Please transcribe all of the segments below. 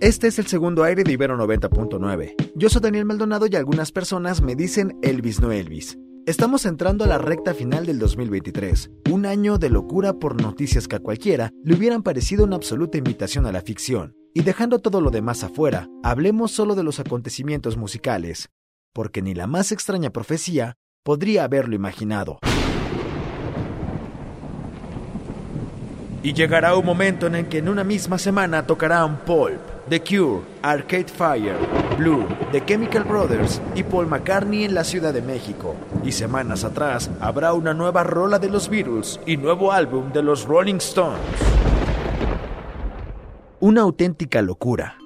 Este es el segundo aire de Ibero 90.9. Yo soy Daniel Maldonado y algunas personas me dicen Elvis no Elvis. Estamos entrando a la recta final del 2023, un año de locura por noticias que a cualquiera le hubieran parecido una absoluta invitación a la ficción. Y dejando todo lo demás afuera, hablemos solo de los acontecimientos musicales, porque ni la más extraña profecía podría haberlo imaginado. Y llegará un momento en el que en una misma semana tocarán Pulp, The Cure, Arcade Fire, Blue, The Chemical Brothers y Paul McCartney en la Ciudad de México. Y semanas atrás habrá una nueva rola de los Beatles y nuevo álbum de los Rolling Stones. Una auténtica locura.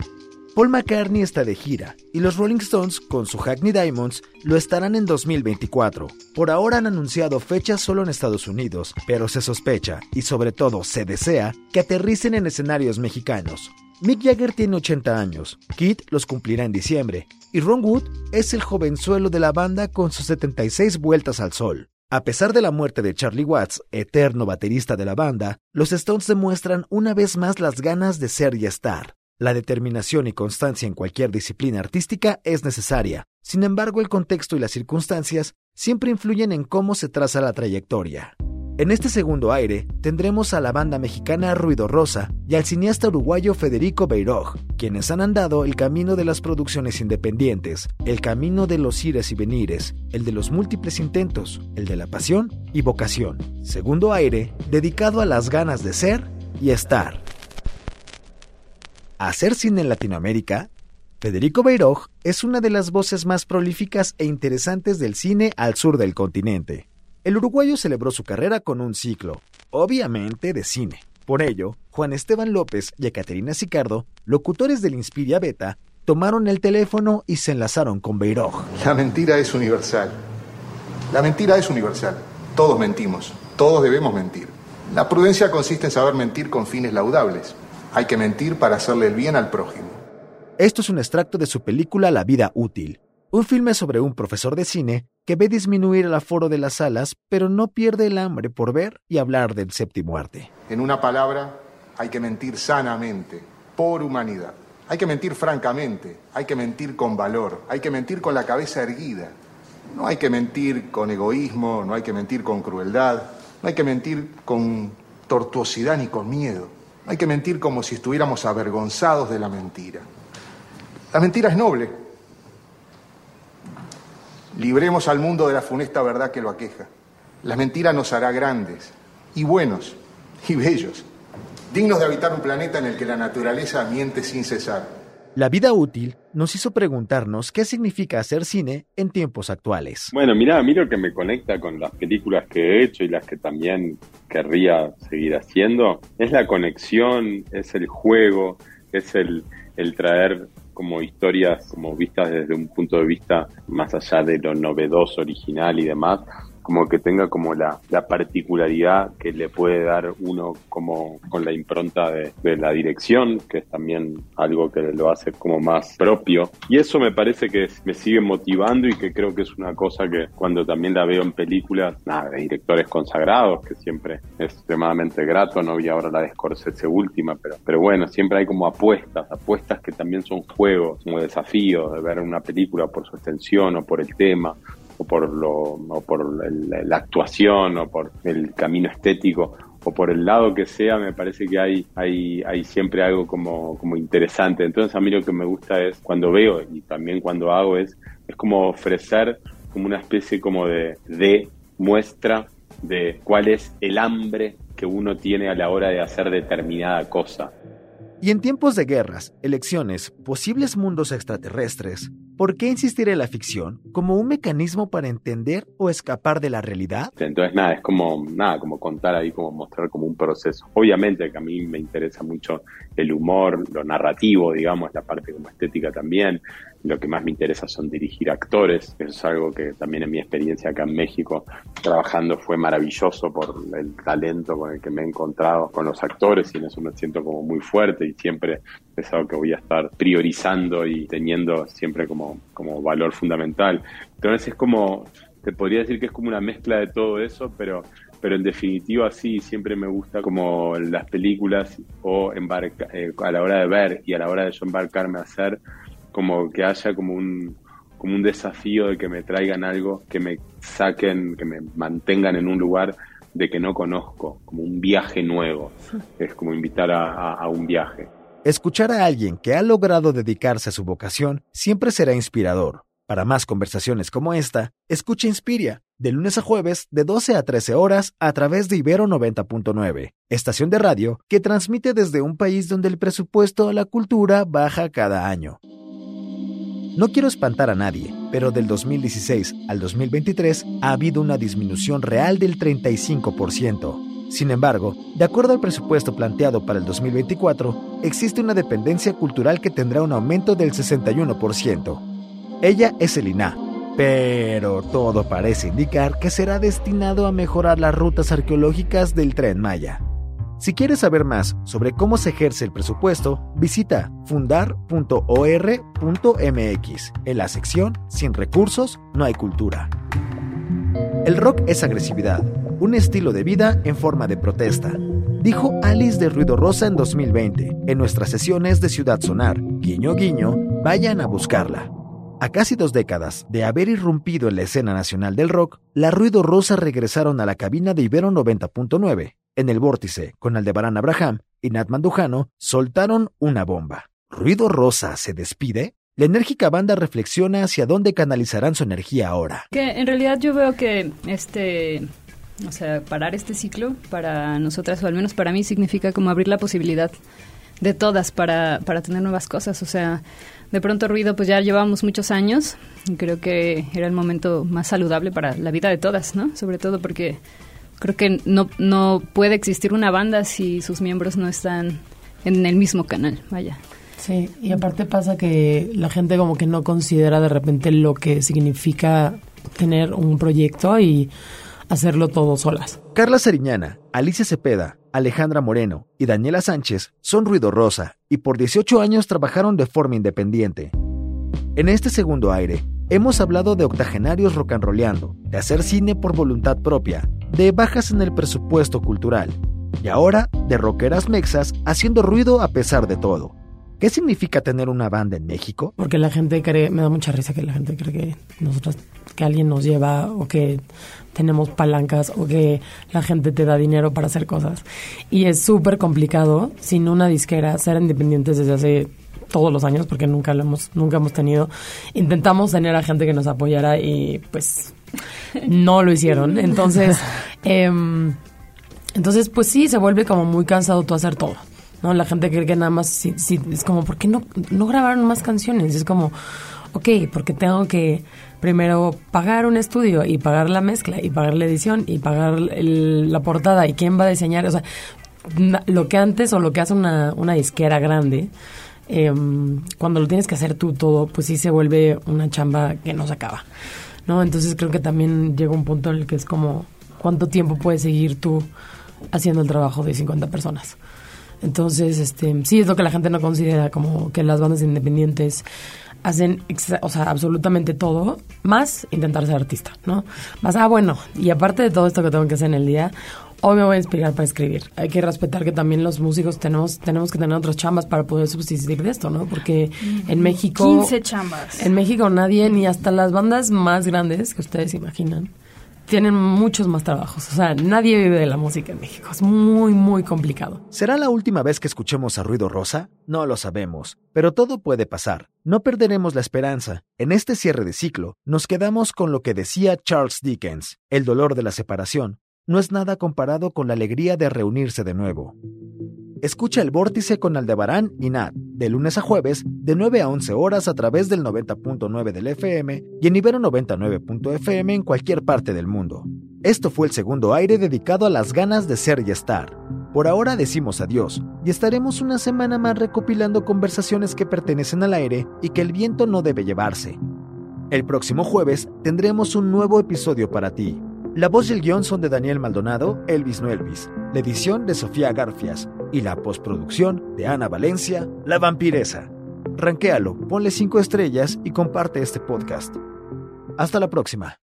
Paul McCartney está de gira y los Rolling Stones con su Hackney Diamonds lo estarán en 2024. Por ahora han anunciado fechas solo en Estados Unidos, pero se sospecha y sobre todo se desea que aterricen en escenarios mexicanos. Mick Jagger tiene 80 años, Kit los cumplirá en diciembre y Ron Wood es el jovenzuelo de la banda con sus 76 vueltas al sol. A pesar de la muerte de Charlie Watts, eterno baterista de la banda, los Stones demuestran una vez más las ganas de ser y estar. La determinación y constancia en cualquier disciplina artística es necesaria. Sin embargo, el contexto y las circunstancias siempre influyen en cómo se traza la trayectoria. En este segundo aire tendremos a la banda mexicana Ruido Rosa y al cineasta uruguayo Federico Beiroj, quienes han andado el camino de las producciones independientes, el camino de los ires y venires, el de los múltiples intentos, el de la pasión y vocación. Segundo aire dedicado a las ganas de ser y estar. Hacer cine en Latinoamérica Federico Beiroj es una de las voces más prolíficas e interesantes del cine al sur del continente. El uruguayo celebró su carrera con un ciclo, obviamente de cine. Por ello, Juan Esteban López y Ecaterina Sicardo, locutores del Inspiria Beta, tomaron el teléfono y se enlazaron con Beiroj. La mentira es universal. La mentira es universal. Todos mentimos. Todos debemos mentir. La prudencia consiste en saber mentir con fines laudables. Hay que mentir para hacerle el bien al prójimo. Esto es un extracto de su película La vida útil, un filme sobre un profesor de cine que ve disminuir el aforo de las salas, pero no pierde el hambre por ver y hablar del séptimo arte. En una palabra, hay que mentir sanamente, por humanidad. Hay que mentir francamente, hay que mentir con valor, hay que mentir con la cabeza erguida. No hay que mentir con egoísmo, no hay que mentir con crueldad, no hay que mentir con tortuosidad ni con miedo. Hay que mentir como si estuviéramos avergonzados de la mentira. La mentira es noble. Libremos al mundo de la funesta verdad que lo aqueja. La mentira nos hará grandes y buenos y bellos, dignos de habitar un planeta en el que la naturaleza miente sin cesar. La vida útil nos hizo preguntarnos qué significa hacer cine en tiempos actuales. Bueno, mira, a mí lo que me conecta con las películas que he hecho y las que también querría seguir haciendo es la conexión, es el juego, es el, el traer como historias como vistas desde un punto de vista más allá de lo novedoso, original y demás, como que tenga como la, la, particularidad que le puede dar uno como con la impronta de, de, la dirección, que es también algo que lo hace como más propio. Y eso me parece que me sigue motivando y que creo que es una cosa que cuando también la veo en películas, nada, de directores consagrados, que siempre es extremadamente grato, no vi ahora la de Scorsese última, pero, pero bueno, siempre hay como apuestas, apuestas que también son juegos, como desafíos de ver una película por su extensión o por el tema o por, lo, o por la actuación o por el camino estético o por el lado que sea, me parece que hay, hay, hay siempre algo como, como interesante. Entonces a mí lo que me gusta es cuando veo y también cuando hago es, es como ofrecer como una especie como de, de muestra de cuál es el hambre que uno tiene a la hora de hacer determinada cosa. Y en tiempos de guerras, elecciones, posibles mundos extraterrestres, ¿por qué insistir en la ficción como un mecanismo para entender o escapar de la realidad? Entonces, nada, es como, nada, como contar ahí, como mostrar como un proceso. Obviamente que a mí me interesa mucho el humor, lo narrativo, digamos, la parte como estética también. Lo que más me interesa son dirigir actores. Eso es algo que también en mi experiencia acá en México trabajando fue maravilloso por el talento con el que me he encontrado con los actores y en eso me siento como muy fuerte y siempre es algo que voy a estar priorizando y teniendo siempre como, como valor fundamental. Entonces es como, te podría decir que es como una mezcla de todo eso, pero pero en definitiva sí, siempre me gusta como las películas o embarca, eh, a la hora de ver y a la hora de yo embarcarme a hacer, como que haya como un, como un desafío de que me traigan algo, que me saquen, que me mantengan en un lugar de que no conozco, como un viaje nuevo. Es como invitar a, a un viaje. Escuchar a alguien que ha logrado dedicarse a su vocación siempre será inspirador. Para más conversaciones como esta, escucha Inspiria, de lunes a jueves de 12 a 13 horas a través de Ibero 90.9, estación de radio que transmite desde un país donde el presupuesto a la cultura baja cada año. No quiero espantar a nadie, pero del 2016 al 2023 ha habido una disminución real del 35%. Sin embargo, de acuerdo al presupuesto planteado para el 2024, existe una dependencia cultural que tendrá un aumento del 61%. Ella es el INA, pero todo parece indicar que será destinado a mejorar las rutas arqueológicas del tren Maya. Si quieres saber más sobre cómo se ejerce el presupuesto, visita fundar.or.mx en la sección Sin recursos, no hay cultura. El rock es agresividad, un estilo de vida en forma de protesta, dijo Alice de Ruido Rosa en 2020 en nuestras sesiones de Ciudad Sonar. Guiño guiño, vayan a buscarla. A casi dos décadas de haber irrumpido en la escena nacional del rock, la Ruido Rosa regresaron a la cabina de Ibero 90.9. En el vórtice, con Aldebarán Abraham y Nat Mandujano, soltaron una bomba. ¿Ruido Rosa se despide? La enérgica banda reflexiona hacia dónde canalizarán su energía ahora. Que en realidad yo veo que este o sea, parar este ciclo para nosotras, o al menos para mí, significa como abrir la posibilidad de todas para, para tener nuevas cosas. O sea, de pronto ruido, pues ya llevamos muchos años y creo que era el momento más saludable para la vida de todas, ¿no? Sobre todo porque creo que no, no puede existir una banda si sus miembros no están en el mismo canal, vaya. Sí, y aparte pasa que la gente como que no considera de repente lo que significa tener un proyecto y hacerlo todo solas. Carla Sariñana, Alicia Cepeda, Alejandra Moreno y Daniela Sánchez son Ruido Rosa y por 18 años trabajaron de forma independiente. En este segundo aire, hemos hablado de octogenarios rocanroleando, de hacer cine por voluntad propia, de bajas en el presupuesto cultural y ahora de rockeras mexas haciendo ruido a pesar de todo. ¿Qué significa tener una banda en México? Porque la gente cree, me da mucha risa que la gente cree que nosotros, que alguien nos lleva o que tenemos palancas o que la gente te da dinero para hacer cosas. Y es súper complicado sin una disquera ser independientes desde hace todos los años porque nunca lo hemos nunca hemos tenido. Intentamos tener a gente que nos apoyara y pues no lo hicieron. Entonces, em, entonces pues sí se vuelve como muy cansado tú hacer todo. ¿no? La gente cree que nada más, sí, sí, es como, ¿por qué no, no grabaron más canciones? Es como, ok, porque tengo que primero pagar un estudio y pagar la mezcla y pagar la edición y pagar la portada y quién va a diseñar, o sea, lo que antes o lo que hace una, una disquera grande, em, cuando lo tienes que hacer tú todo, pues sí se vuelve una chamba que no se acaba, ¿no? Entonces creo que también llega un punto en el que es como, ¿cuánto tiempo puedes seguir tú haciendo el trabajo de 50 personas? Entonces, este, sí es lo que la gente no considera como que las bandas independientes hacen, o sea, absolutamente todo, más intentar ser artista, ¿no? Más, ah, bueno, y aparte de todo esto que tengo que hacer en el día, hoy me voy a inspirar para escribir. Hay que respetar que también los músicos tenemos tenemos que tener otras chambas para poder subsistir de esto, ¿no? Porque en México... 15 chambas. En México nadie, ni hasta las bandas más grandes que ustedes imaginan, tienen muchos más trabajos. O sea, nadie vive de la música en México. Es muy, muy complicado. ¿Será la última vez que escuchemos a Ruido Rosa? No lo sabemos, pero todo puede pasar. No perderemos la esperanza. En este cierre de ciclo, nos quedamos con lo que decía Charles Dickens. El dolor de la separación no es nada comparado con la alegría de reunirse de nuevo. Escucha el vórtice con Aldebarán y Nat de lunes a jueves, de 9 a 11 horas a través del 90.9 del FM y en Ibero 99.fm en cualquier parte del mundo. Esto fue el segundo aire dedicado a las ganas de ser y estar. Por ahora decimos adiós y estaremos una semana más recopilando conversaciones que pertenecen al aire y que el viento no debe llevarse. El próximo jueves tendremos un nuevo episodio para ti. La voz y el guion son de Daniel Maldonado, Elvis no Elvis, la edición de Sofía Garfias y la postproducción de Ana Valencia, La Vampiresa. Ranquéalo, ponle 5 estrellas y comparte este podcast. Hasta la próxima.